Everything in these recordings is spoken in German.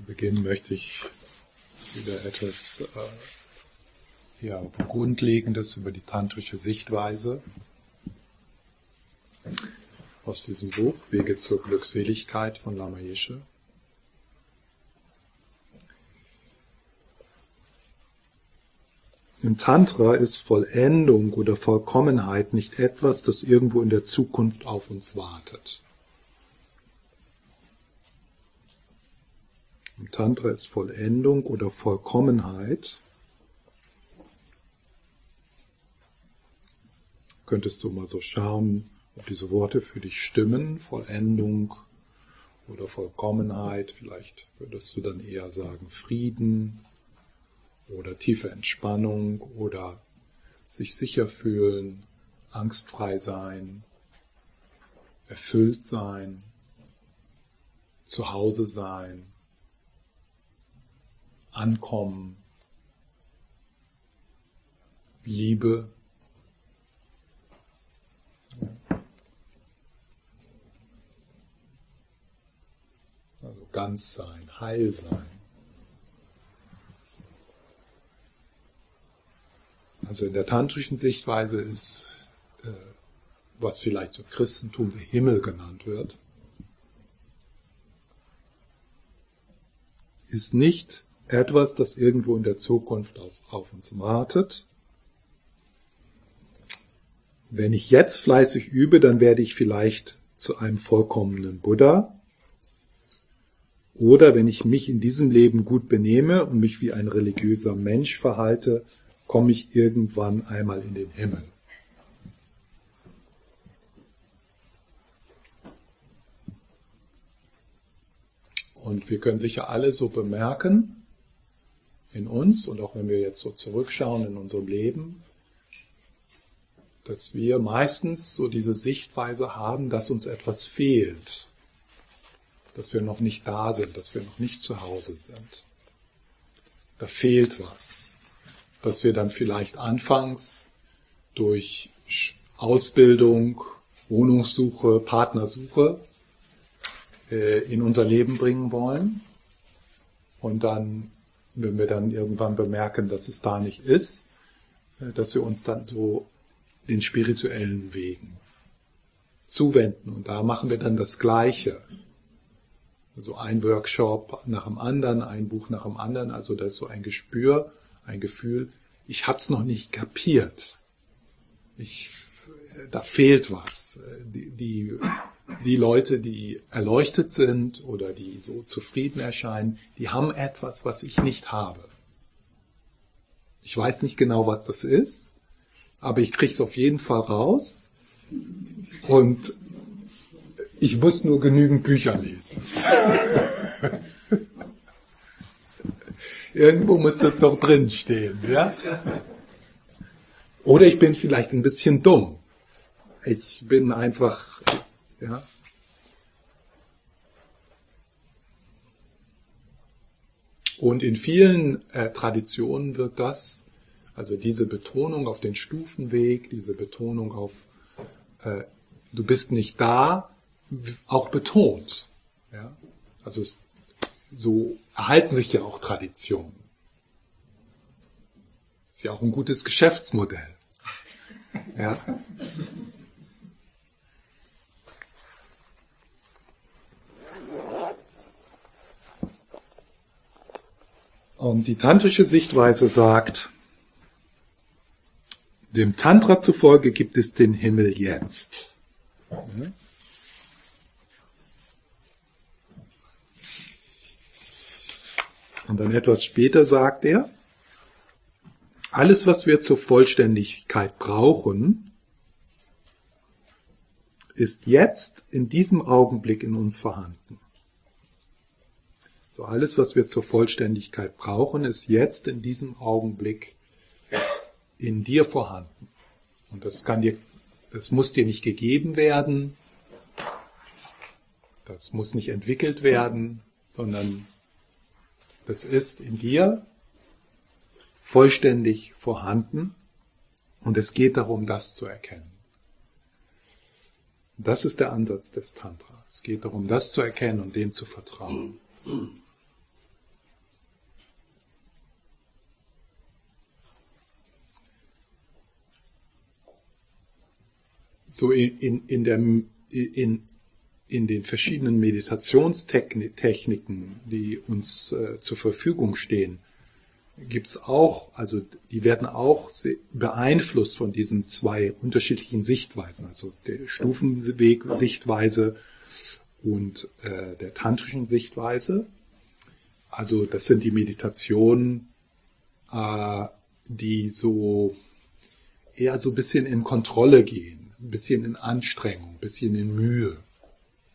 Zu Beginn möchte ich wieder etwas äh, ja, Grundlegendes über die tantrische Sichtweise aus diesem Buch Wege zur Glückseligkeit von Lama Yeshe. Im Tantra ist Vollendung oder Vollkommenheit nicht etwas, das irgendwo in der Zukunft auf uns wartet. Tantra ist Vollendung oder Vollkommenheit. Könntest du mal so schauen, ob diese Worte für dich stimmen, Vollendung oder Vollkommenheit. Vielleicht würdest du dann eher sagen Frieden oder tiefe Entspannung oder sich sicher fühlen, angstfrei sein, erfüllt sein, zu Hause sein, Ankommen, Liebe. Also ganz sein, heil sein. Also in der tantrischen Sichtweise ist, äh, was vielleicht zum Christentum der Himmel genannt wird, ist nicht etwas, das irgendwo in der Zukunft auf uns wartet. Wenn ich jetzt fleißig übe, dann werde ich vielleicht zu einem vollkommenen Buddha. Oder wenn ich mich in diesem Leben gut benehme und mich wie ein religiöser Mensch verhalte, komme ich irgendwann einmal in den Himmel. Und wir können sicher alle so bemerken, in uns und auch wenn wir jetzt so zurückschauen in unserem Leben, dass wir meistens so diese Sichtweise haben, dass uns etwas fehlt, dass wir noch nicht da sind, dass wir noch nicht zu Hause sind. Da fehlt was, dass wir dann vielleicht anfangs durch Ausbildung, Wohnungssuche, Partnersuche äh, in unser Leben bringen wollen und dann wenn wir dann irgendwann bemerken, dass es da nicht ist, äh, dass wir uns dann so den spirituellen Wegen zuwenden. Und da machen wir dann das Gleiche. Also ein Workshop nach dem anderen, ein Buch nach dem anderen. Also da ist so ein Gespür, ein Gefühl, ich hab's noch nicht kapiert. Ich, da fehlt was. Die, die die Leute, die erleuchtet sind oder die so zufrieden erscheinen, die haben etwas, was ich nicht habe. Ich weiß nicht genau, was das ist, aber ich kriege es auf jeden Fall raus und ich muss nur genügend Bücher lesen. Irgendwo muss das doch drin stehen, ja? Oder ich bin vielleicht ein bisschen dumm. Ich bin einfach ja? Und in vielen äh, Traditionen wird das, also diese Betonung auf den Stufenweg, diese Betonung auf äh, du bist nicht da, auch betont. Ja? Also es, so erhalten sich ja auch Traditionen. Ist ja auch ein gutes Geschäftsmodell. Ja? Und die tantrische Sichtweise sagt, dem Tantra zufolge gibt es den Himmel jetzt. Und dann etwas später sagt er, alles, was wir zur Vollständigkeit brauchen, ist jetzt in diesem Augenblick in uns vorhanden. So alles, was wir zur Vollständigkeit brauchen, ist jetzt in diesem Augenblick in dir vorhanden. Und das kann dir, das muss dir nicht gegeben werden. Das muss nicht entwickelt werden, sondern das ist in dir vollständig vorhanden. Und es geht darum, das zu erkennen. Das ist der Ansatz des Tantra. Es geht darum, das zu erkennen und dem zu vertrauen. So in, in, in, der, in, in den verschiedenen Meditationstechniken, die uns äh, zur Verfügung stehen, gibt's auch, also die werden auch beeinflusst von diesen zwei unterschiedlichen Sichtweisen, also der Stufenweg-Sichtweise und äh, der tantrischen Sichtweise. Also das sind die Meditationen, äh, die so eher so ein bisschen in Kontrolle gehen, ein bisschen in Anstrengung, ein bisschen in Mühe.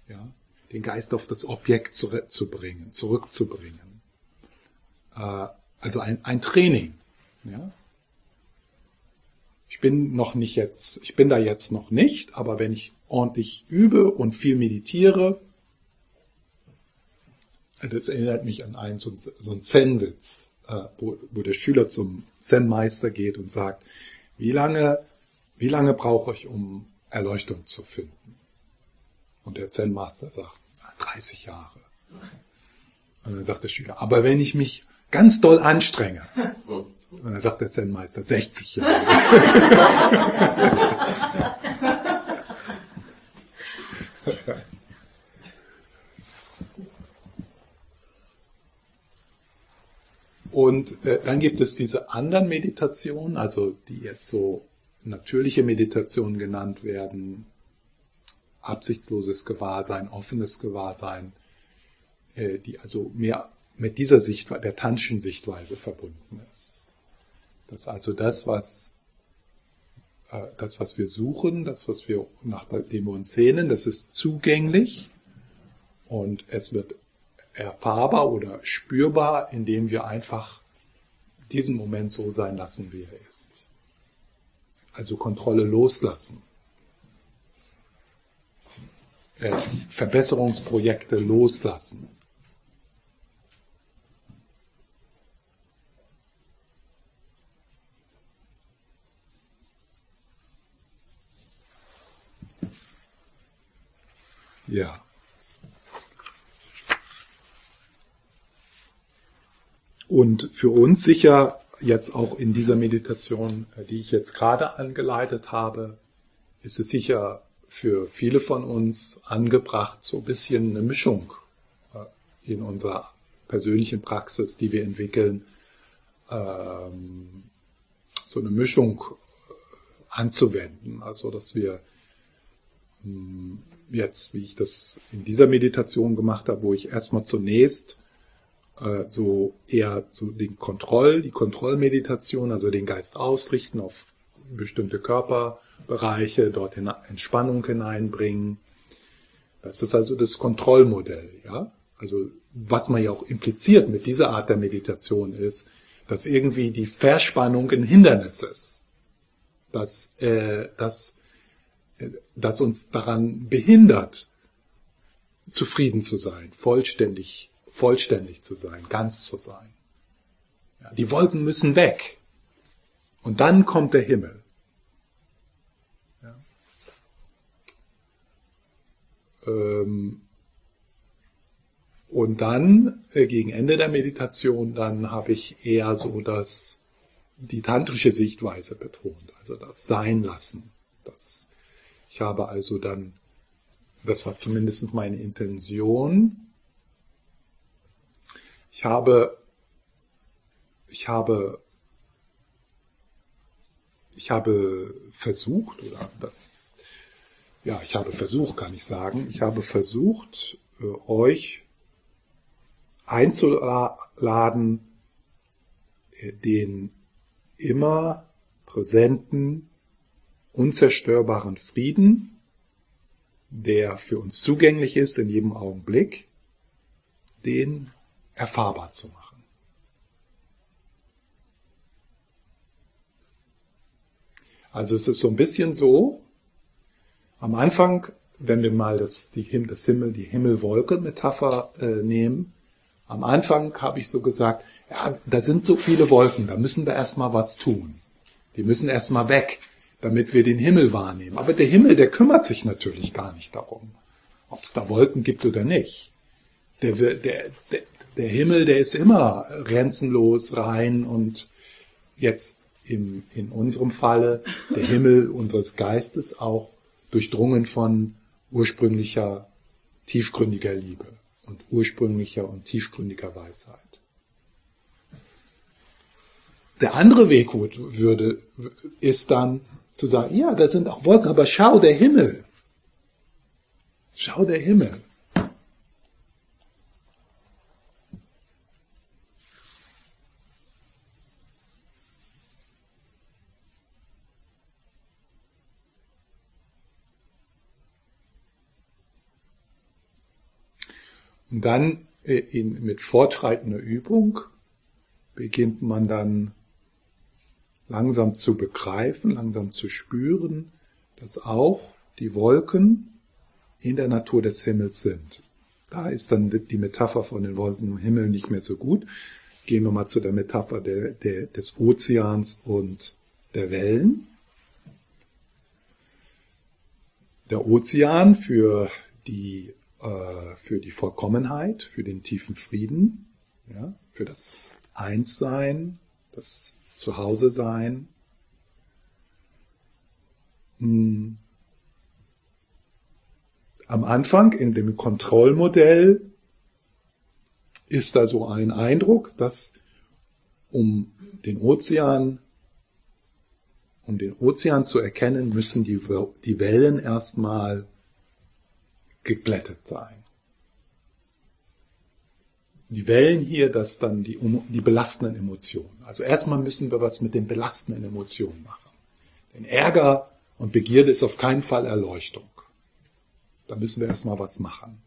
Ja? Den Geist auf das Objekt zurückzubringen, zurückzubringen. Äh, also ein, ein Training. Ja? Ich bin noch nicht jetzt, ich bin da jetzt noch nicht, aber wenn ich ordentlich übe und viel meditiere, das erinnert mich an einen so, so einen Zen-Witz, äh, wo, wo der Schüler zum Zen-Meister geht und sagt, wie lange, wie lange brauche ich, um Erleuchtung zu finden? Und der Zen-Master sagt, 30 Jahre. Und dann sagt der Schüler, aber wenn ich mich ganz doll anstrenge, und dann sagt der Zen-Meister, 60 Jahre. Und äh, dann gibt es diese anderen Meditationen, also die jetzt so natürliche Meditationen genannt werden, absichtsloses Gewahrsein, offenes Gewahrsein, äh, die also mehr mit dieser Sichtweise, der Tanschen Sichtweise verbunden ist. Das also das, was äh, das, was wir suchen, das, was wir nach dem wir uns sehnen, das ist zugänglich und es wird erfahrbar oder spürbar, indem wir einfach diesen Moment so sein lassen, wie er ist. Also Kontrolle loslassen. Äh, Verbesserungsprojekte loslassen. Ja. Und für uns sicher jetzt auch in dieser Meditation, äh, die ich jetzt gerade angeleitet habe, ist es sicher für viele von uns angebracht, so ein bisschen eine Mischung äh, in unserer persönlichen Praxis, die wir entwickeln, ähm, so eine Mischung äh, anzuwenden. Also, dass wir hm, jetzt, wie ich das in dieser Meditation gemacht habe, wo ich erstmal zunächst äh, so eher so den Kontroll, die Kontrollmeditation, also den Geist ausrichten auf bestimmte Körperbereiche, dort Entspannung hineinbringen. Das ist also das Kontrollmodell, ja. Also was man ja auch impliziert mit dieser Art der Meditation ist, dass irgendwie die Verspannung ein Hindernis ist, dass, äh, dass, äh, dass uns daran behindert, zufrieden zu sein, vollständig vollständig zu sein, ganz zu sein. Ja, die Wolken müssen weg. Und dann kommt der Himmel. Ja. Ähm, und dann, äh, gegen Ende der Meditation, dann habe ich eher so das, die tantrische Sichtweise betont, also das Sein lassen. Das, ich habe also dann, das war zumindest meine Intention, ich habe, ich habe, ich habe versucht, oder das, ja, ich habe versucht, kann ich sagen, ich habe versucht, äh, euch einzuladen, äh, den immer präsenten, unzerstörbaren Frieden, der für uns zugänglich ist in jedem Augenblick, den erfahrbar zu machen. Also es ist so ein bisschen so, am Anfang, wenn wir mal das, die, das Himmel, die Himmelwolke-Metapher äh, nehmen, am Anfang habe ich so gesagt, ja, da sind so viele Wolken, da müssen wir erstmal was tun. Die müssen erstmal weg, damit wir den Himmel wahrnehmen. Aber der Himmel, der kümmert sich natürlich gar nicht darum, ob es da Wolken gibt oder nicht. Der, der, der, der Himmel, der ist immer grenzenlos rein und jetzt im, in unserem Falle der Himmel unseres Geistes auch durchdrungen von ursprünglicher, tiefgründiger Liebe und ursprünglicher und tiefgründiger Weisheit. Der andere Weg würde, ist dann zu sagen, ja, da sind auch Wolken, aber schau der Himmel. Schau der Himmel. Und dann äh, in, mit fortschreitender Übung beginnt man dann langsam zu begreifen, langsam zu spüren, dass auch die Wolken in der Natur des Himmels sind. Da ist dann die Metapher von den Wolken im Himmel nicht mehr so gut. Gehen wir mal zu der Metapher der, der, des Ozeans und der Wellen. Der Ozean für die, äh, für die Vollkommenheit, für den tiefen Frieden, ja, für das Einssein, das Zuhause sein. Hm. Am Anfang in dem Kontrollmodell ist da so ein Eindruck, dass um den Ozean, um den Ozean zu erkennen, müssen die, die Wellen erstmal geglättet sein die Wellen hier, das dann die, die belastenden Emotionen. Also erstmal müssen wir was mit den belastenden Emotionen machen. Denn Ärger und Begierde ist auf keinen Fall Erleuchtung. Da müssen wir erstmal was machen.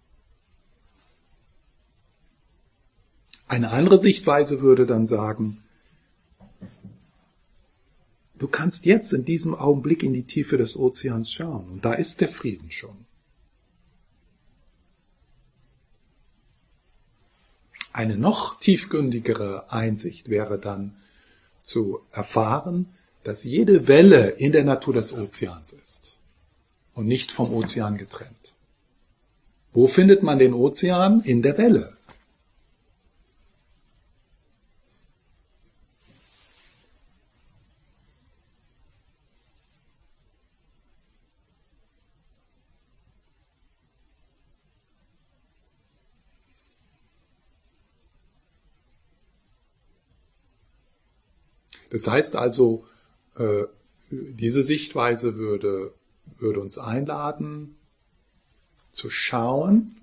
Eine andere Sichtweise würde dann sagen, du kannst jetzt in diesem Augenblick in die Tiefe des Ozeans schauen und da ist der Frieden schon. Eine noch tiefgründigere Einsicht wäre dann zu erfahren, dass jede Welle in der Natur des Ozeans ist und nicht vom Ozean getrennt. Wo findet man den Ozean? In der Welle. Das heißt also, äh, diese Sichtweise würde, würde uns einladen, zu schauen,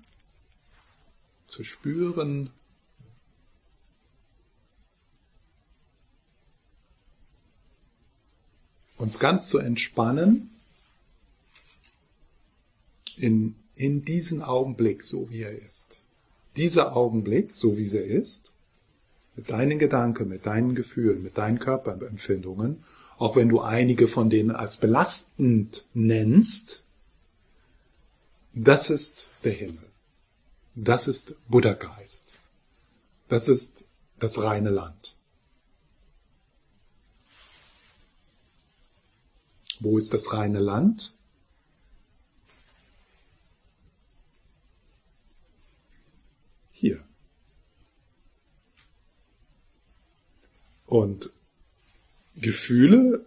zu spüren, uns ganz zu entspannen in, in diesen Augenblick, so wie er ist. Dieser Augenblick, so wie er ist, mit deinen Gedanken, mit deinen Gefühlen, mit deinen Körperempfindungen, auch wenn du einige von denen als belastend nennst, das ist der Himmel. Das ist Buddha-Geist. Das ist das reine Land. Wo ist das reine Land? Hier. Und Gefühle,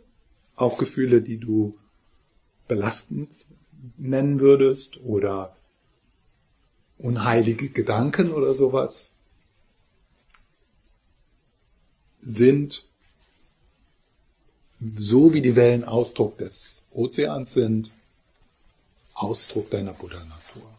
auch Gefühle, die du belastend nennen würdest oder unheilige Gedanken oder sowas, sind so wie die Wellen Ausdruck des Ozeans sind, Ausdruck deiner Buddha-Natur.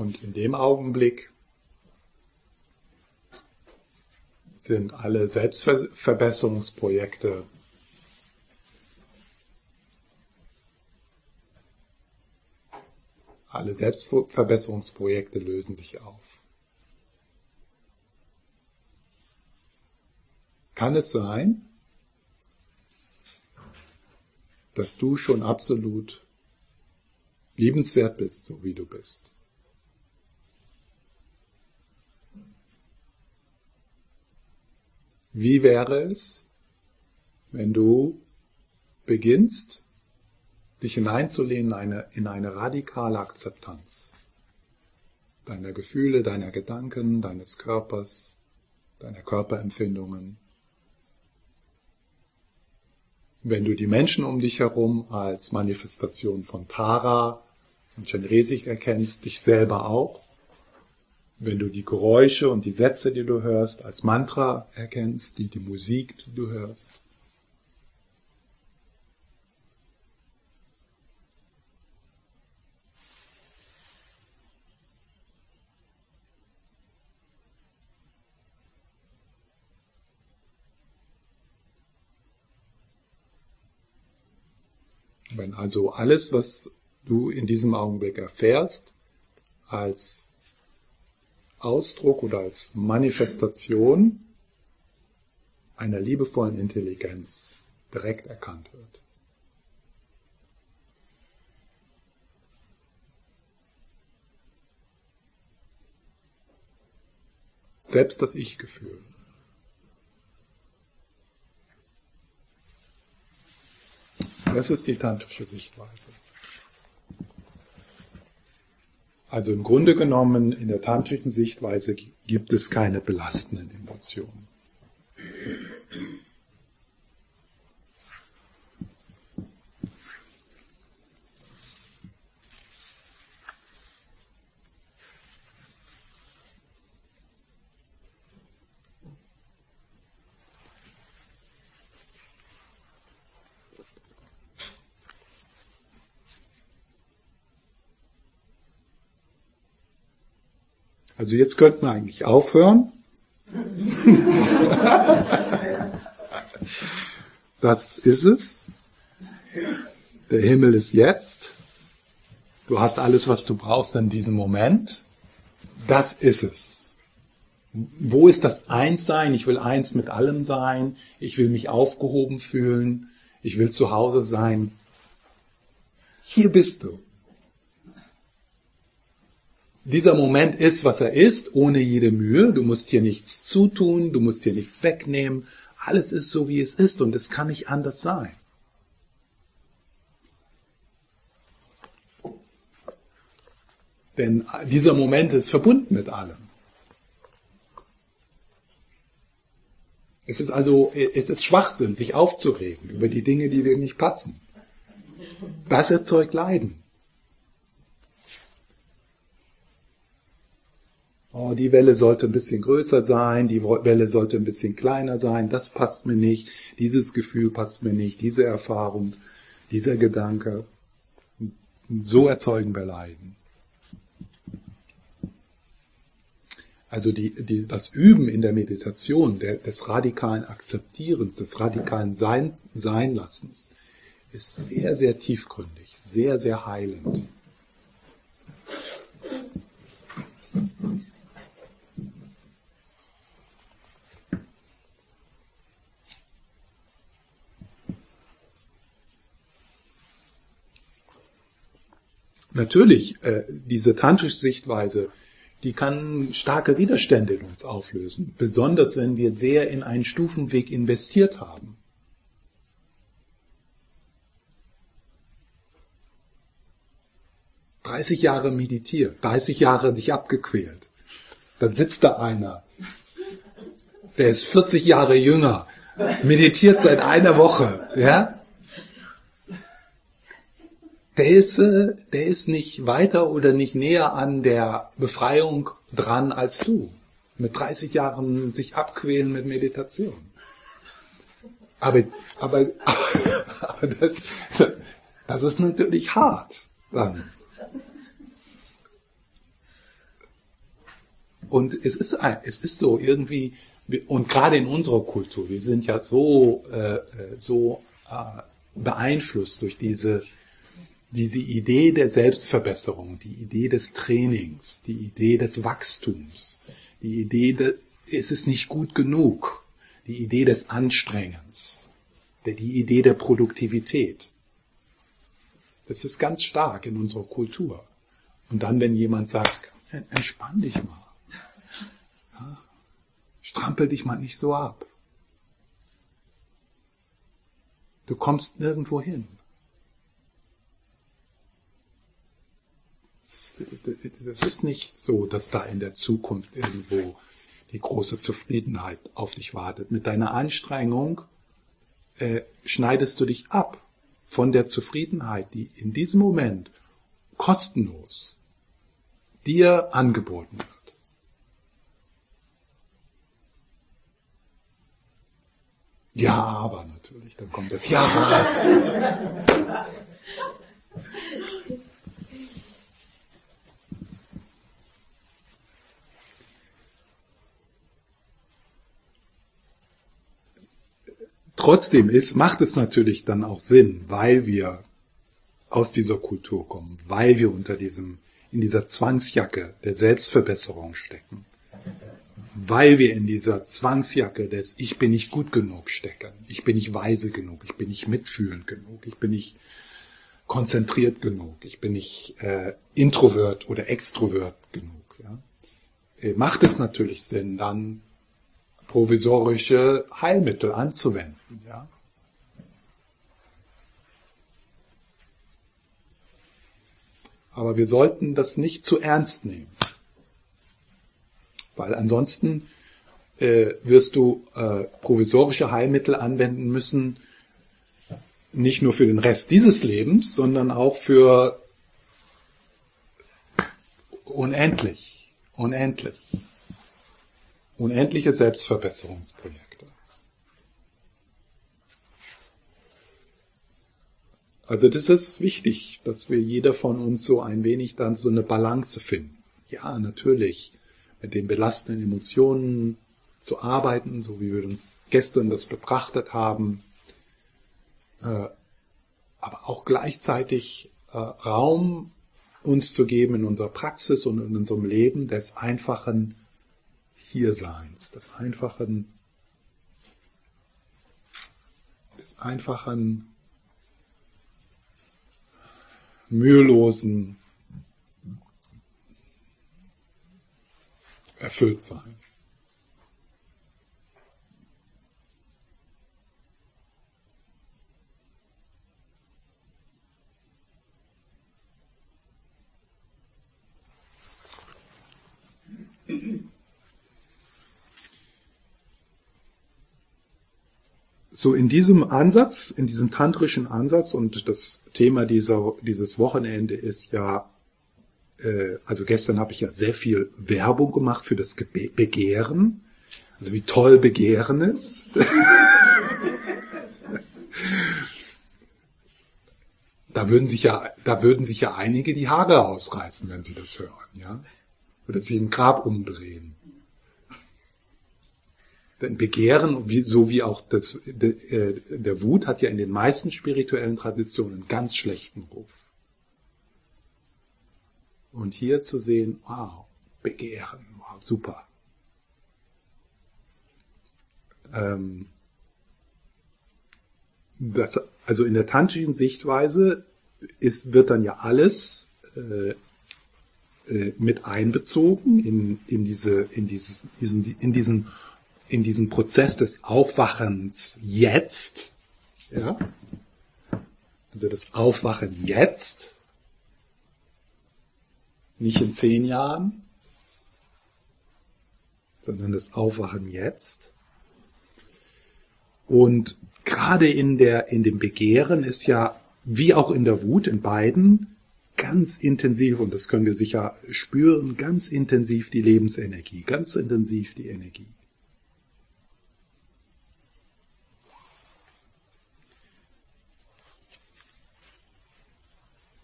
Und in dem Augenblick sind alle Selbstverbesserungsprojekte alle Selbstverbesserungsprojekte lösen sich auf. Kann es sein, dass du schon absolut liebenswert bist, so wie du bist? Wie wäre es, wenn du beginnst, dich hineinzulehnen in eine, in eine radikale Akzeptanz deiner Gefühle, deiner Gedanken, deines Körpers, deiner Körperempfindungen. Wenn du die Menschen um dich herum als Manifestation von Tara und Chenresig erkennst, dich selber auch, wenn du die Geräusche und die Sätze, die du hörst, als Mantra erkennst, die, die Musik, die du hörst, Wenn also alles, was du in diesem Augenblick erfährst, als Ausdruck oder als Manifestation einer liebevollen Intelligenz direkt erkannt wird. Selbst das Ich-Gefühl. Das ist die tantrische Sichtweise. Also im Grunde genommen in der tantrischen Sichtweise gibt es keine belastenden Emotionen. Also jetzt könnten wir eigentlich aufhören. das ist es. Der Himmel ist jetzt. Du hast alles, was du brauchst in diesem Moment. Das ist es. Wo ist das Einssein? Ich will eins mit allem sein. Ich will mich aufgehoben fühlen. Ich will zu Hause sein. Hier bist du dieser Moment ist, was er ist, ohne jede Mühe. Du musst hier nichts zutun, du musst hier nichts wegnehmen. Alles ist so, wie es ist und es kann nicht anders sein. Denn dieser Moment ist verbunden mit allem. Es ist also, es ist Schwachsinn, sich aufzuregen über die Dinge, die dir nicht passen. Das erzeugt Leiden. Oh, die Welle sollte ein bisschen größer sein, die Welle sollte ein bisschen kleiner sein, das passt mir nicht, dieses Gefühl passt mir nicht, diese Erfahrung, dieser Gedanke. So erzeugen wir Leiden. Also die, die, das Üben in der Meditation der, des radikalen Akzeptierens, des radikalen Sein, Seinlassens ist sehr, sehr tiefgründig, sehr, sehr heilend. Natürlich, äh, diese tantrische Sichtweise, die kann starke Widerstände in uns auflösen, besonders wenn wir sehr in einen Stufenweg investiert haben. Dreißig Jahre meditiert, 30 Jahre dich abgequält. Dann sitzt da einer, der ist 40 Jahre jünger, meditiert seit einer Woche, ja? Der ist, äh, der ist nicht weiter oder nicht näher an der Befreiung dran als du. Mit 30 Jahren sich abquälen mit Meditation. Aber, aber, aber das, das ist natürlich hart dann. Und es ist, es ist so irgendwie, und gerade in unserer Kultur, wir sind ja so, äh, äh so äh, beeinflusst durch diese diese Idee der Selbstverbesserung, die Idee des Trainings, die Idee des Wachstums, die Idee, de, es ist nicht gut genug, die Idee des Anstrengens, die Idee der Produktivität. Das ist ganz stark in unserer Kultur. Und dann, wenn jemand sagt, entspann dich mal, ja, strampel dich mal nicht so ab. Du kommst nirgendwo hin. Das ist nicht so, dass da in der Zukunft irgendwo die große Zufriedenheit auf dich wartet. Mit deiner Anstrengung äh, schneidest du dich ab von der Zufriedenheit, die in diesem Moment kostenlos dir angeboten wird. Ja, aber natürlich, dann kommt das Ja. Trotzdem ist, macht es natürlich dann auch Sinn, weil wir aus dieser Kultur kommen, weil wir unter diesem, in dieser Zwangsjacke der Selbstverbesserung stecken, weil wir in dieser Zwangsjacke des Ich bin nicht gut genug stecken, ich bin nicht weise genug, ich bin nicht mitfühlend genug, ich bin nicht konzentriert genug, ich bin nicht äh, introvert oder extrovert genug. Ja? Äh, macht es natürlich Sinn, dann provisorische Heilmittel anzuwenden. Ja? Aber wir sollten das nicht zu ernst nehmen, weil ansonsten äh, wirst du äh, provisorische Heilmittel anwenden müssen, nicht nur für den Rest dieses Lebens, sondern auch für unendlich, unendlich unendliche Selbstverbesserungsprojekte. Also das ist wichtig, dass wir jeder von uns so ein wenig dann so eine Balance finden. Ja, natürlich, mit den belastenden Emotionen zu arbeiten, so wie wir uns gestern das betrachtet haben, äh, aber auch gleichzeitig äh, Raum uns zu geben in unserer Praxis und in unserem Leben des einfachen Hierseins, des einfachen, des einfachen, mühelosen Erfülltsein. So in diesem Ansatz, in diesem tantrischen Ansatz und das Thema dieser, dieses Wochenende ist ja, äh, also gestern habe ich ja sehr viel Werbung gemacht für das Begehren, also wie toll Begehren ist. da würden sich ja, da würden sich ja einige die Haare ausreißen, wenn sie das hören, ja, oder sie im Grab umdrehen. Denn Begehren, so wie auch das, äh, der Wut, hat ja in den meisten spirituellen Traditionen einen ganz schlechten Ruf. Und hier zu sehen, wow, Begehren, wow, super. Ähm, das, also in der tantrischen Sichtweise ist, wird dann ja alles äh, äh, mit einbezogen in, in, diese, in, dieses, diesen, in diesen in diesem Prozess des Aufwachens jetzt, ja, also das Aufwachen jetzt, nicht in zehn Jahren, sondern das Aufwachen jetzt. Und gerade in der, in dem Begehren ist ja, wie auch in der Wut, in beiden, ganz intensiv, und das können wir sicher spüren, ganz intensiv die Lebensenergie, ganz intensiv die Energie.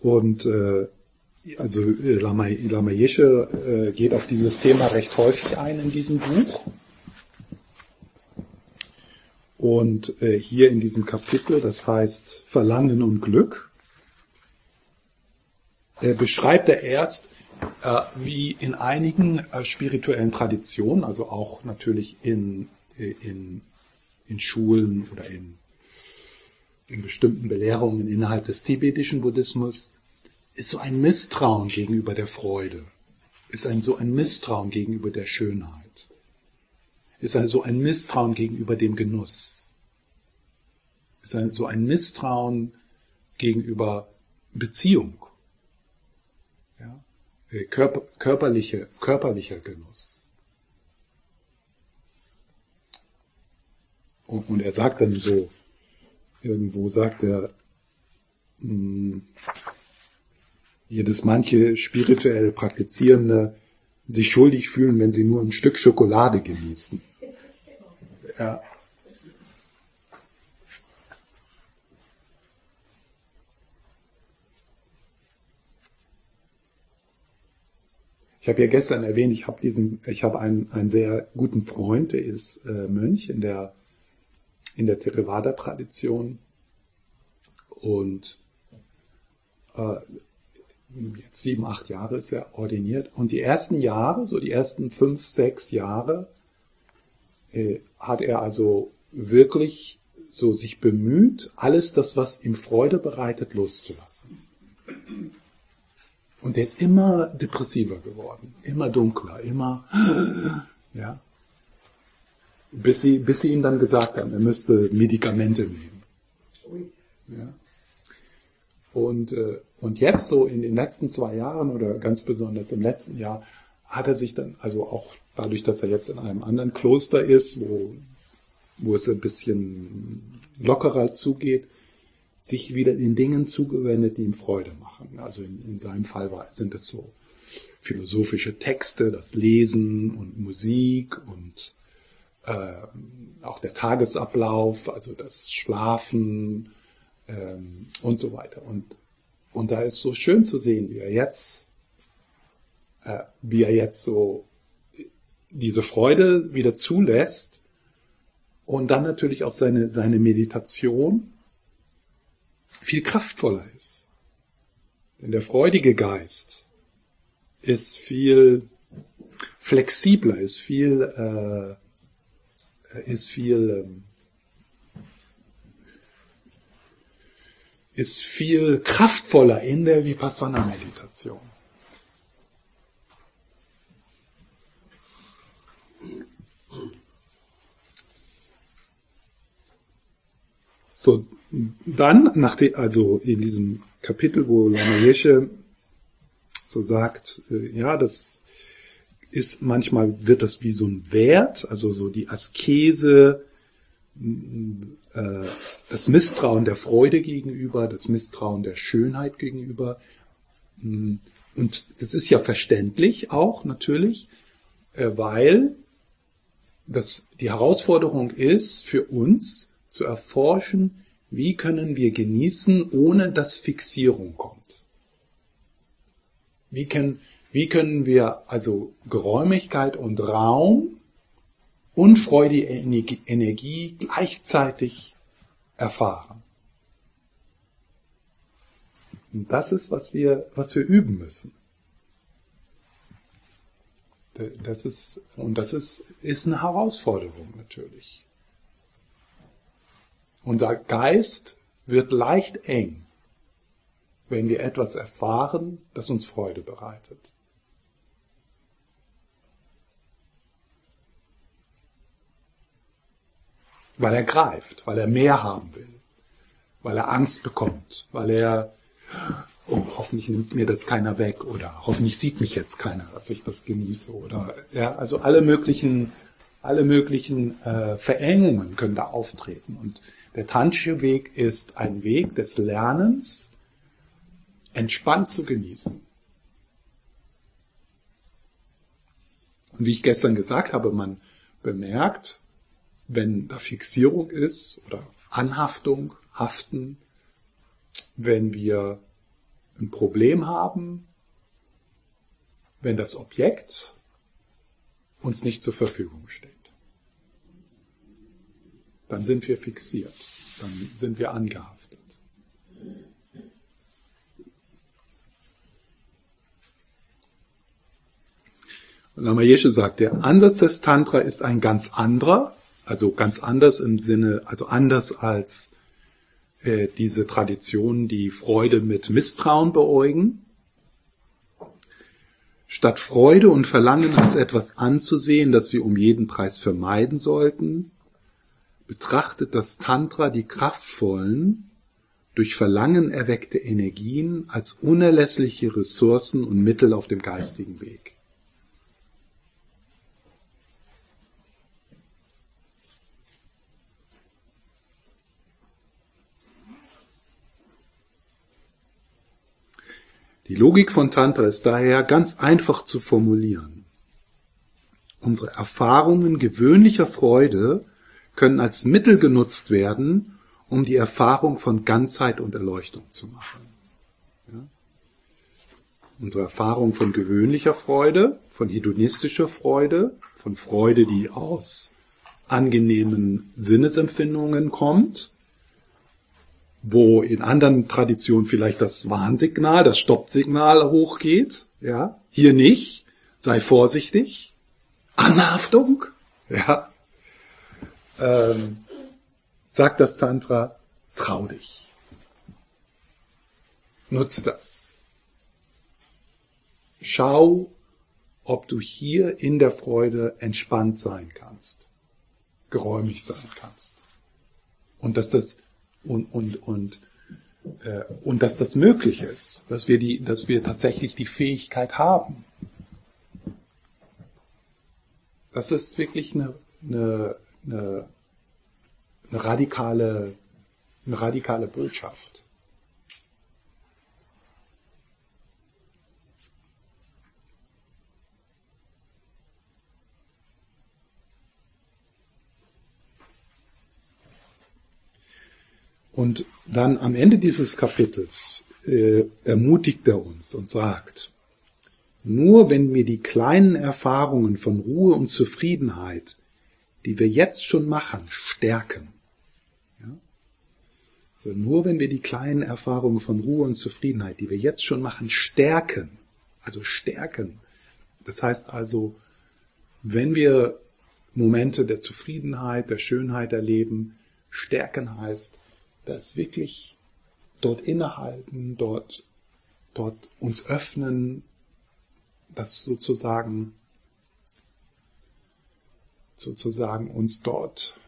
Und äh, also Lama, Lama Yeshe äh, geht auf dieses Thema recht häufig ein in diesem Buch. Und äh, hier in diesem Kapitel, das heißt Verlangen und Glück, äh, beschreibt er erst, äh, wie in einigen äh, spirituellen Traditionen, also auch natürlich in, äh, in, in Schulen oder in, in bestimmten Belehrungen innerhalb des tibetischen Buddhismus, ist so ein Misstrauen gegenüber der Freude, ist ein so ein Misstrauen gegenüber der Schönheit, ist also ein Misstrauen gegenüber dem Genuss, ist ein, so ein Misstrauen gegenüber Beziehung. Ja? Äh, körper, körperliche, körperlicher Genuss. Und, er sagt dann so, irgendwo sagt er, mh, hier, dass manche spirituell Praktizierende sich schuldig fühlen, wenn sie nur ein Stück Schokolade genießen. Ja. Ich habe ja gestern erwähnt, ich habe diesen, ich habe einen, einen sehr guten Freund, der ist äh, Mönch in der in der Theravada-Tradition und äh, jetzt sieben, acht Jahre ist er ordiniert. Und die ersten Jahre, so die ersten fünf, sechs Jahre, äh, hat er also wirklich so sich bemüht, alles das, was ihm Freude bereitet, loszulassen. Und er ist immer depressiver geworden, immer dunkler, immer, ja. Bis sie, bis sie ihm dann gesagt haben, er müsste Medikamente nehmen. Ja. Und, äh, und jetzt so in den letzten zwei Jahren oder ganz besonders im letzten Jahr hat er sich dann, also auch dadurch, dass er jetzt in einem anderen Kloster ist, wo, wo es ein bisschen lockerer zugeht, sich wieder den Dingen zugewendet, die ihm Freude machen. Also in, in seinem Fall war, sind es so philosophische Texte, das Lesen und Musik und äh, auch der Tagesablauf, also das Schlafen ähm, und so weiter. Und, und da ist so schön zu sehen, wie er jetzt, äh, wie er jetzt so diese Freude wieder zulässt und dann natürlich auch seine, seine Meditation viel kraftvoller ist. Denn der freudige Geist ist viel flexibler, ist viel, äh, ist viel ähm, ist viel kraftvoller in der Vipassana-Meditation. So, dann, nach de, also in diesem Kapitel, wo Lama Yeshe so sagt, äh, ja, das ist manchmal wird das wie so ein Wert, also so die Askese, äh, das Misstrauen der Freude gegenüber, das Misstrauen der Schönheit gegenüber. Mm, und das ist ja verständlich auch natürlich, äh, weil das die Herausforderung ist für uns zu erforschen, wie können wir genießen, ohne dass Fixierung kommt. Wie können, wie können wir also Geräumigkeit und Raum und freudige Energie gleichzeitig erfahren. Und das ist, was wir, was wir üben müssen. Das ist, und das ist, ist eine Herausforderung natürlich. Unser Geist wird leicht eng, wenn wir etwas erfahren, das uns Freude bereitet. Weil er greift, weil er mehr haben will, weil er Angst bekommt, weil er, oh, hoffentlich nimmt mir das keiner weg oder hoffentlich sieht mich jetzt keiner, dass ich das genieße oder, ja, also alle möglichen, alle möglichen äh, Verengungen können da auftreten und der Tantische Weg ist ein Weg des Lernens, entspannt zu genießen. Und wie ich gestern gesagt habe, man bemerkt, wenn da Fixierung ist oder Anhaftung, Haften, wenn wir ein Problem haben, wenn das Objekt uns nicht zur Verfügung steht. Dann sind wir fixiert, dann sind wir angehaftet. Lama Yeshe sagt, der Ansatz des Tantra ist ein ganz anderer, also ganz anders im Sinne, also anders als äh, diese Traditionen, die Freude mit Misstrauen beäugen. Statt Freude und Verlangen als etwas anzusehen, das wir um jeden Preis vermeiden sollten, betrachtet das Tantra die kraftvollen, durch Verlangen erweckte Energien als unerlässliche Ressourcen und Mittel auf dem geistigen Weg. Die Logik von Tantra ist daher ganz einfach zu formulieren. Unsere Erfahrungen gewöhnlicher Freude können als Mittel genutzt werden, um die Erfahrung von Ganzheit und Erleuchtung zu machen. Ja? Unsere Erfahrung von gewöhnlicher Freude, von hedonistischer Freude, von Freude, die aus angenehmen Sinnesempfindungen kommt, wo in anderen Traditionen vielleicht das Warnsignal, das Stoppsignal hochgeht, ja, hier nicht, sei vorsichtig, Anhaftung, ja, ähm, sagt das Tantra, trau dich. Nutz das. Schau, ob du hier in der Freude entspannt sein kannst, geräumig sein kannst. Und dass das und, und, und, äh, und dass das möglich ist, dass wir, die, dass wir tatsächlich die Fähigkeit haben. Das ist wirklich eine, eine, eine, eine radikale, eine radikale Botschaft. Und dann am Ende dieses Kapitels äh, ermutigt er uns und sagt, nur wenn wir die kleinen Erfahrungen von Ruhe und Zufriedenheit, die wir jetzt schon machen, stärken, ja? also nur wenn wir die kleinen Erfahrungen von Ruhe und Zufriedenheit, die wir jetzt schon machen, stärken, also stärken, das heißt also, wenn wir Momente der Zufriedenheit, der Schönheit erleben, stärken heißt, das wirklich dort innehalten, dort, dort uns öffnen, das sozusagen, sozusagen uns dort,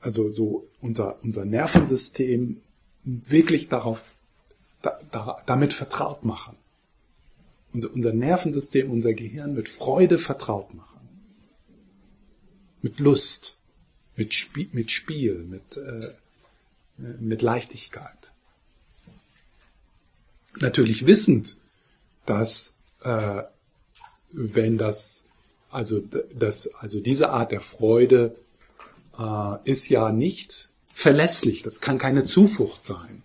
also so unser, unser Nervensystem wirklich darauf, da, da, damit vertraut machen. Unser, unser Nervensystem, unser Gehirn mit Freude vertraut machen. Mit Lust, mit, Spie mit Spiel, mit, äh, mit Leichtigkeit. Natürlich wissend, dass äh, wenn das also das also diese Art der Freude äh, ist ja nicht verlässlich, das kann keine Zuflucht sein,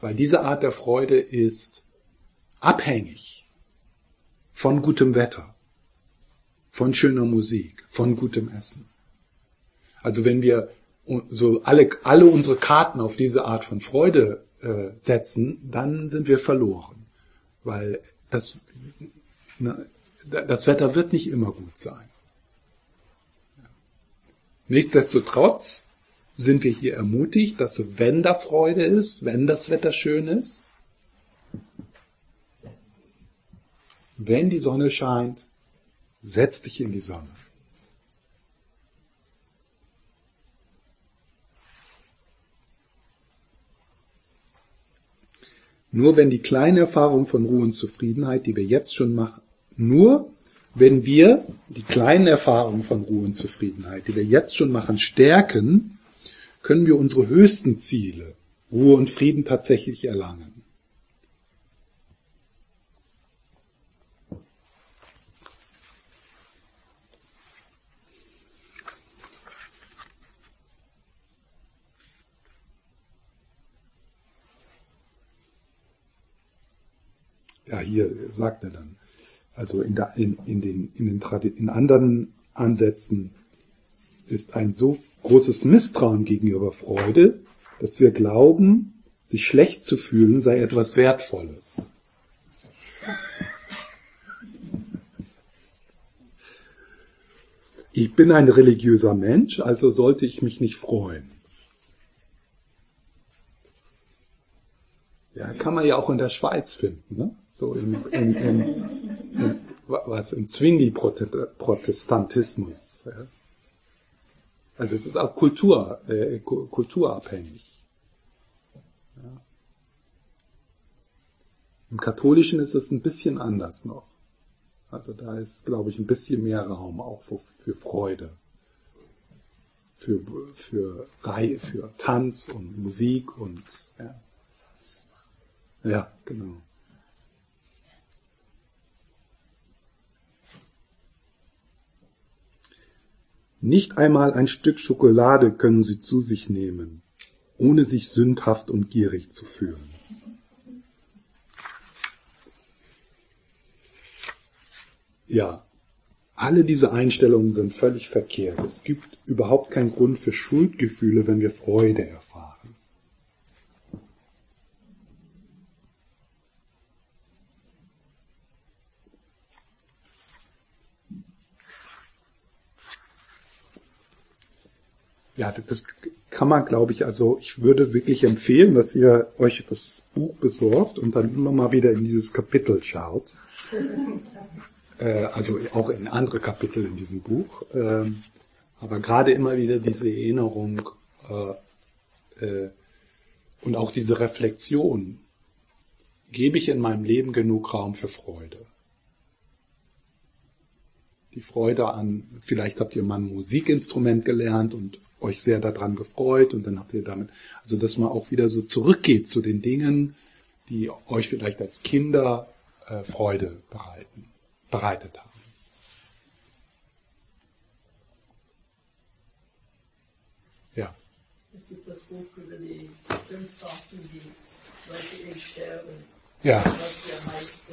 weil diese Art der Freude ist abhängig von gutem Wetter, von schöner Musik, von gutem Essen. Also wenn wir so alle, alle unsere Karten auf diese Art von Freude äh, setzen, dann sind wir verloren. Weil das, na, das Wetter wird nicht immer gut sein. Nichtsdestotrotz sind wir hier ermutigt, dass wenn da Freude ist, wenn das Wetter schön ist, wenn die Sonne scheint, setz dich in die Sonne. Nur wenn die kleine Erfahrung von Ruhe und Zufriedenheit, die wir jetzt schon machen, nur wenn wir die kleinen Erfahrungen von Ruhe und Zufriedenheit, die wir jetzt schon machen, stärken, können wir unsere höchsten Ziele, Ruhe und Frieden tatsächlich erlangen. Ja, hier sagt er dann, also in, der, in, in, den, in, den in anderen Ansätzen ist ein so großes Misstrauen gegenüber Freude, dass wir glauben, sich schlecht zu fühlen sei etwas Wertvolles. Ich bin ein religiöser Mensch, also sollte ich mich nicht freuen. Ja, kann man ja auch in der Schweiz finden. Ne? so im, im, im, im was im Zwingli-Protestantismus. Ja. Also es ist auch Kultur, äh, kulturabhängig. Ja. Im Katholischen ist es ein bisschen anders noch. Also da ist, glaube ich, ein bisschen mehr Raum auch für, für Freude, für, für, für Tanz und Musik und ja. Ja, genau. Nicht einmal ein Stück Schokolade können sie zu sich nehmen, ohne sich sündhaft und gierig zu fühlen. Ja, alle diese Einstellungen sind völlig verkehrt. Es gibt überhaupt keinen Grund für Schuldgefühle, wenn wir Freude erfahren. Ja, das kann man, glaube ich, also ich würde wirklich empfehlen, dass ihr euch das Buch besorgt und dann immer mal wieder in dieses Kapitel schaut. äh, also auch in andere Kapitel in diesem Buch. Ähm, aber gerade immer wieder diese Erinnerung äh, äh, und auch diese Reflexion. Gebe ich in meinem Leben genug Raum für Freude? Die Freude an, vielleicht habt ihr mal ein Musikinstrument gelernt und euch sehr daran gefreut und dann habt ihr damit, also dass man auch wieder so zurückgeht zu den Dingen, die euch vielleicht als Kinder äh, Freude bereiten, bereitet haben. Ja. Es gibt das Buch über die fünf Sachen, die Leute sterben. Ja. Was sie am meisten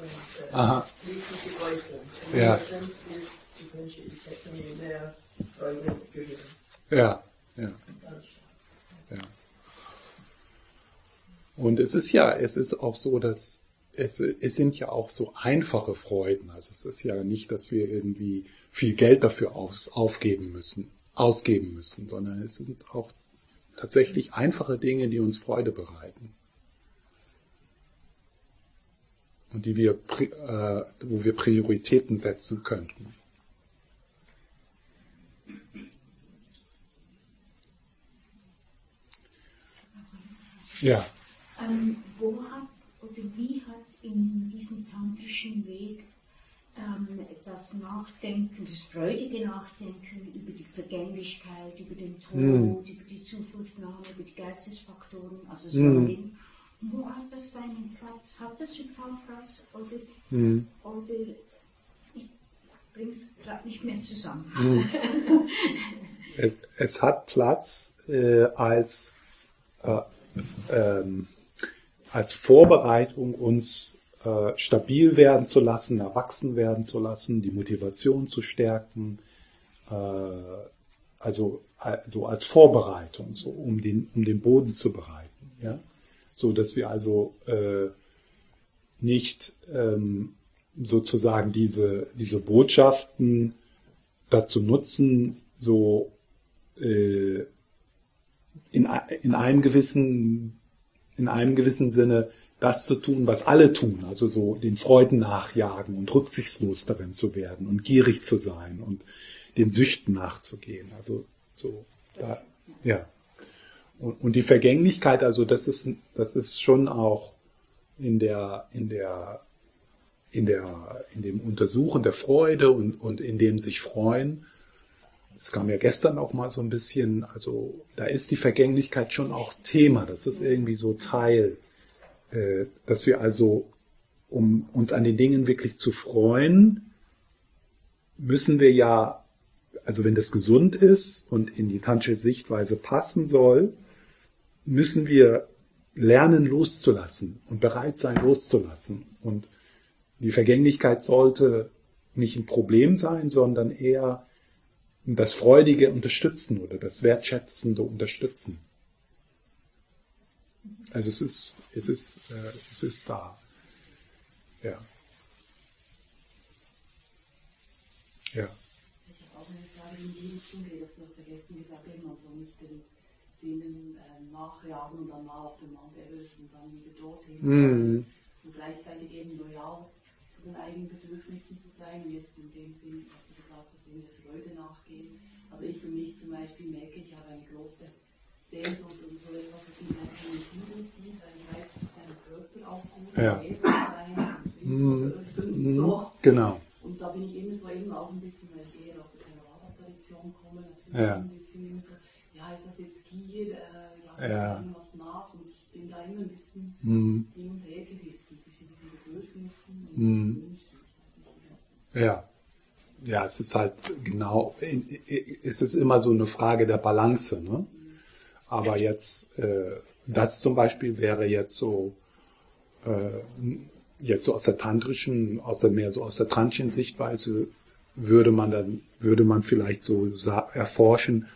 äh, Aha. sie äußern. Und Ja. sind ist, die Wünsche, ich hätte mir mehr Freude gegeben. Ja, ja. Ja. Und es ist ja, es ist auch so, dass es, es sind ja auch so einfache Freuden. Also es ist ja nicht, dass wir irgendwie viel Geld dafür aus, aufgeben müssen, ausgeben müssen, sondern es sind auch tatsächlich einfache Dinge, die uns Freude bereiten. Und die wir, äh, wo wir Prioritäten setzen könnten. Ja. Ähm, wo hat oder wie hat in diesem tantrischen Weg ähm, das Nachdenken, das freudige Nachdenken über die Vergänglichkeit, über den Tod, Mhm. über die Zufluchtnahme, über die Geistesfaktoren, also Mhm. Säulen, wo hat das seinen Platz? Hat das überhaupt Platz oder, Mhm. oder ich bringe es gerade nicht mehr zusammen. Es, es hat Platz äh, als, äh, ähm, als Vorbereitung, uns äh, stabil werden zu lassen, erwachsen werden zu lassen, die Motivation zu stärken, äh, also so als Vorbereitung, so um den, um den Boden zu bereiten. Ja? So dass wir also äh, nicht ähm, sozusagen diese, diese Botschaften dazu nutzen, so äh, in, in einem gewissen in einem gewissen Sinne das zu tun, was alle tun, also so den Freuden nachjagen und rücksichtslos darin zu werden und gierig zu sein und den Süchten nachzugehen. Also so da, ja. Und, und die Vergänglichkeit, also das ist das ist schon auch in der in der in der in dem Untersuchen der Freude und und in dem sich freuen es kam ja gestern auch mal so ein bisschen, also da ist die Vergänglichkeit schon auch Thema. Das ist irgendwie so Teil, äh, dass wir also, um uns an den Dingen wirklich zu freuen, müssen wir ja, also wenn das gesund ist und in die tantische Sichtweise passen soll, müssen wir lernen loszulassen und bereit sein loszulassen. Und die Vergänglichkeit sollte nicht ein Problem sein, sondern eher das freudige Unterstützen oder das wertschätzende Unterstützen. Also es ist, es ist, äh, es ist da. Ja. Ja. Ich habe auch eine Frage in die Richtung, das was der gestern gesagt haben, also nicht den Sinnen äh, nachjagen und dann mal auf den Mount Everest und dann wieder dorthin. Mhm. Und gleichzeitig eben loyal zu den eigenen Bedürfnissen zu sein und jetzt in dem Sinn, was du gesagt hast, in der Freude nachgehen. Also ich für mich zum Beispiel merke, ich habe eine große Sehnsucht oder so etwas, was mich einfach in den Süden zieht, weil ich weiß, tut meinem Körper auch gut, Ja. Leben zu sein, und zu surfen und so. Genau. Und da bin ich immer so eben auch ein bisschen, weil ich eher aus der Theravada-Tradition komme, natürlich Ja. ein bisschen immer so, ja, ist das jetzt Gier, äh, ja, Ja. irgendwas nach und ich bin da immer ein bisschen Mhm. hin und her gerissen das- Ja. Ja, es ist halt genau, es ist immer so eine Frage der Balance, ne? Aber jetzt, äh, das zum Beispiel wäre jetzt so, äh, jetzt so aus der tantrischen, aus der mehr so aus der tantrischen Sichtweise würde man dann, würde man vielleicht so erforschen,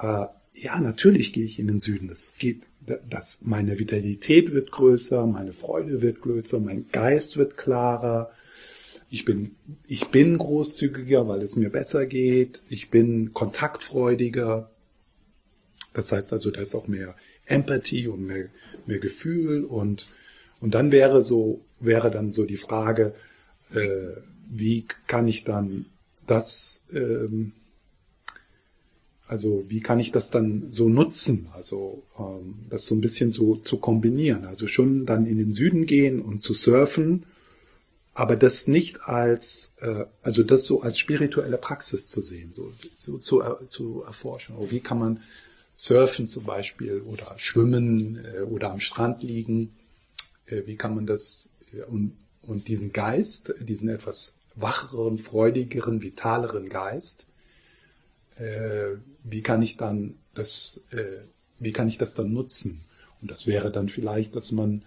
äh, ja, natürlich gehe ich in den Süden. Das geht, das, meine Vitalität wird größer, meine Freude wird größer, mein Geist wird klarer. Ich bin, ich bin großzügiger, weil es mir besser geht. Ich bin kontaktfreudiger. Das heißt also, da ist auch mehr Empathie und mehr, mehr Gefühl und, und dann wäre so, wäre dann so die Frage, äh, wie kann ich dann das, ähm, also wie kann ich das dann so nutzen? Also ähm, das so ein bisschen so zu kombinieren. Also schon dann in den Süden gehen und zu surfen, aber das nicht als, äh, also das so als spirituelle Praxis zu sehen, so, so zu, er- zu erforschen. Oh, wie kann man surfen zum Beispiel oder schwimmen äh, oder am Strand liegen? Äh, wie kann man das äh, und, und diesen Geist, diesen etwas wacheren, freudigeren, vitaleren Geist, äh, wie kann ich dann das, äh, wie kann ich das dann nutzen? Und das wäre dann vielleicht, dass man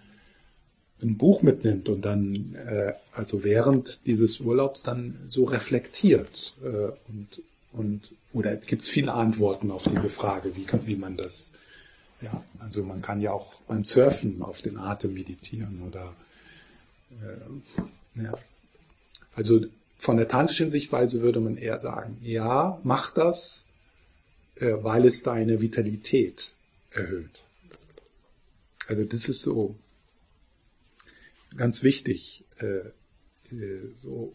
ein Buch mitnimmt und dann äh, also während dieses Urlaubs dann so reflektiert äh, und und oder es gibt viele Antworten auf diese Frage, wie kann, wie man das ja also man kann ja auch beim Surfen auf den Atem meditieren oder äh, ja also von der tantrischen Sichtweise würde man eher sagen, ja, mach das, äh, weil es deine Vitalität erhöht. Also das ist so ganz wichtig. Äh, äh, so.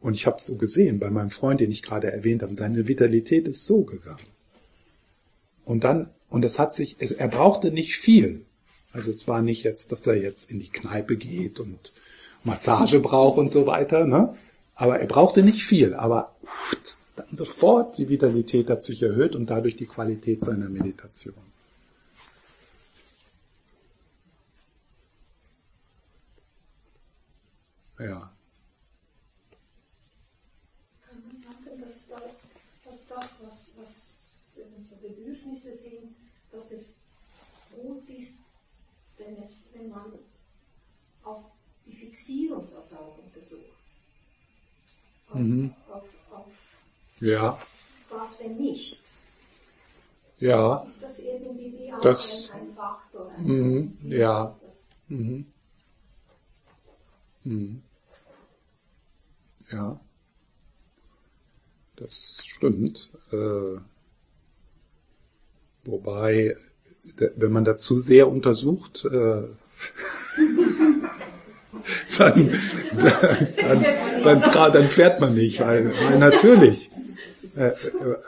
Und ich habe es so gesehen bei meinem Freund, den ich gerade erwähnt habe, seine Vitalität ist so gegangen. Und dann, und es hat sich, er brauchte nicht viel. Also es war nicht jetzt, dass er jetzt in die Kneipe geht und Massage braucht und so weiter, ne? Aber er brauchte nicht viel, aber dann sofort die Vitalität hat sich erhöht und dadurch die Qualität seiner Meditation. Ja. Kann man sagen, dass, da, dass das, was, was so Bedürfnisse sind, dass es gut ist, wenn, es, wenn man auf die Fixierung das auch untersucht. Auf, Mhm. auf, auf Ja, was, wenn nicht. ja, Ist das irgendwie wie auch Das- ein, ein Faktor? Mhm, ja. Mhm. Mhm. ja, das stimmt. Äh, wobei, de- wenn man dazu sehr untersucht, äh, dann, dann, dann, dann, fährt man nicht, weil, weil natürlich. Äh, äh,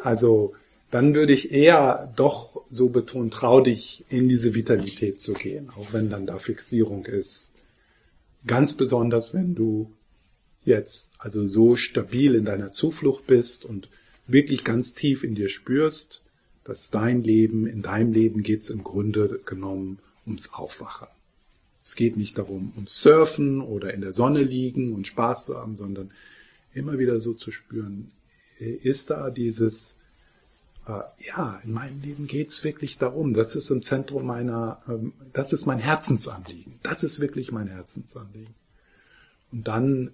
also dann würde ich eher doch so betonen, trau dich in diese Vitalität zu gehen, auch wenn dann da Fixierung ist. Ganz besonders, wenn du jetzt also so stabil in deiner Zuflucht bist und wirklich ganz tief in dir spürst, dass dein Leben, in deinem Leben geht es im Grunde genommen ums Aufwachen. Es geht nicht darum, ums Surfen oder in der Sonne liegen und Spaß zu haben, sondern immer wieder so zu spüren, ist da dieses, äh, ja, in meinem Leben geht's wirklich darum, das ist im Zentrum meiner, ähm, das ist mein Herzensanliegen, das ist wirklich mein Herzensanliegen. Und dann,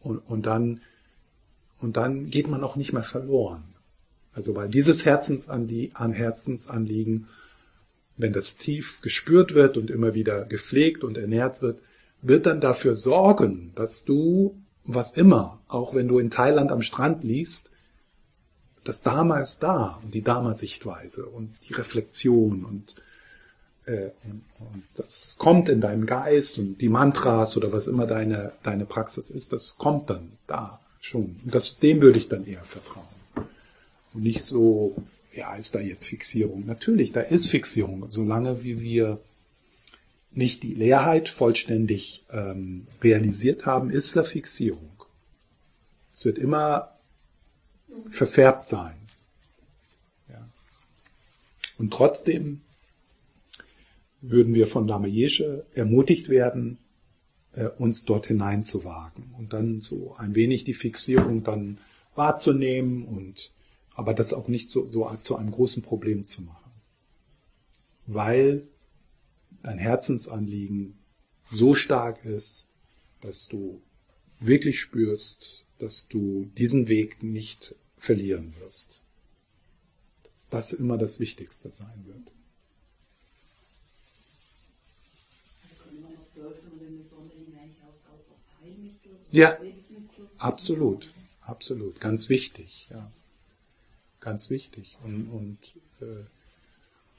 und, und dann, und dann geht man auch nicht mehr verloren. Also weil dieses Herzensanlie an Herzensanliegen, wenn das tief gespürt wird und immer wieder gepflegt und ernährt wird, wird dann dafür sorgen, dass du, was immer, auch wenn du in Thailand am Strand liest, das Dharma ist da und die Dharma-Sichtweise und die Reflexion und äh, und, das kommt in deinem Geist und die Mantras oder was immer deine, deine Praxis ist, das kommt dann da schon. Und das, dem würde ich dann eher vertrauen. Und nicht so, ja, ist da jetzt Fixierung? Natürlich, da ist Fixierung, solange wie wir nicht die Leerheit vollständig ähm, realisiert haben, ist da Fixierung. Es wird immer verfärbt sein. Ja. Und trotzdem würden wir von Lama Yeshe ermutigt werden, äh, uns dort hinein zu wagen und dann so ein wenig die Fixierung dann wahrzunehmen und aber das auch nicht so, so zu einem großen Problem zu machen. Weil dein Herzensanliegen so stark ist, dass du wirklich spürst, dass du diesen Weg nicht verlieren wirst. Dass das immer das Wichtigste sein wird. Ja, absolut, absolut, ganz wichtig, ja, ganz wichtig und und äh,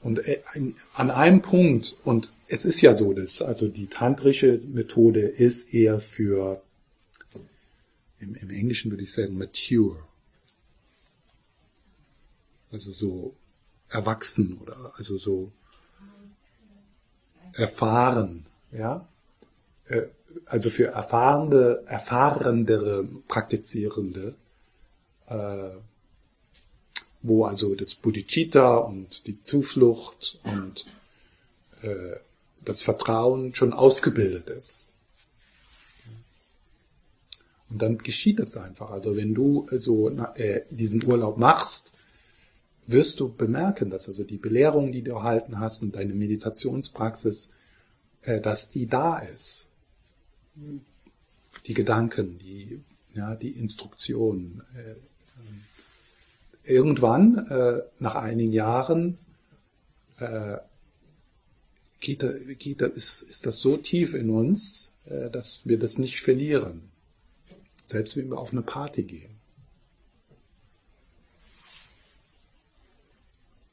und äh, an einem Punkt und es ist ja so, dass also die tantrische Methode ist eher für im, im Englischen würde ich sagen mature, also so erwachsen oder also so erfahren, ja. Äh, also für erfahrene, erfahrenere Praktizierende, äh, wo also das Bodhicitta und die Zuflucht und äh, das Vertrauen schon ausgebildet ist. Und dann geschieht es einfach. Also wenn du so äh, diesen Urlaub machst, wirst du bemerken, dass also die Belehrung, die du erhalten hast und deine Meditationspraxis, äh, dass die da ist die Gedanken, die, ja, die Instruktionen. Äh, irgendwann, äh, nach einigen Jahren, äh, geht, geht, ist, ist das so tief in uns, äh, dass wir das nicht verlieren. Selbst wenn wir auf eine Party gehen.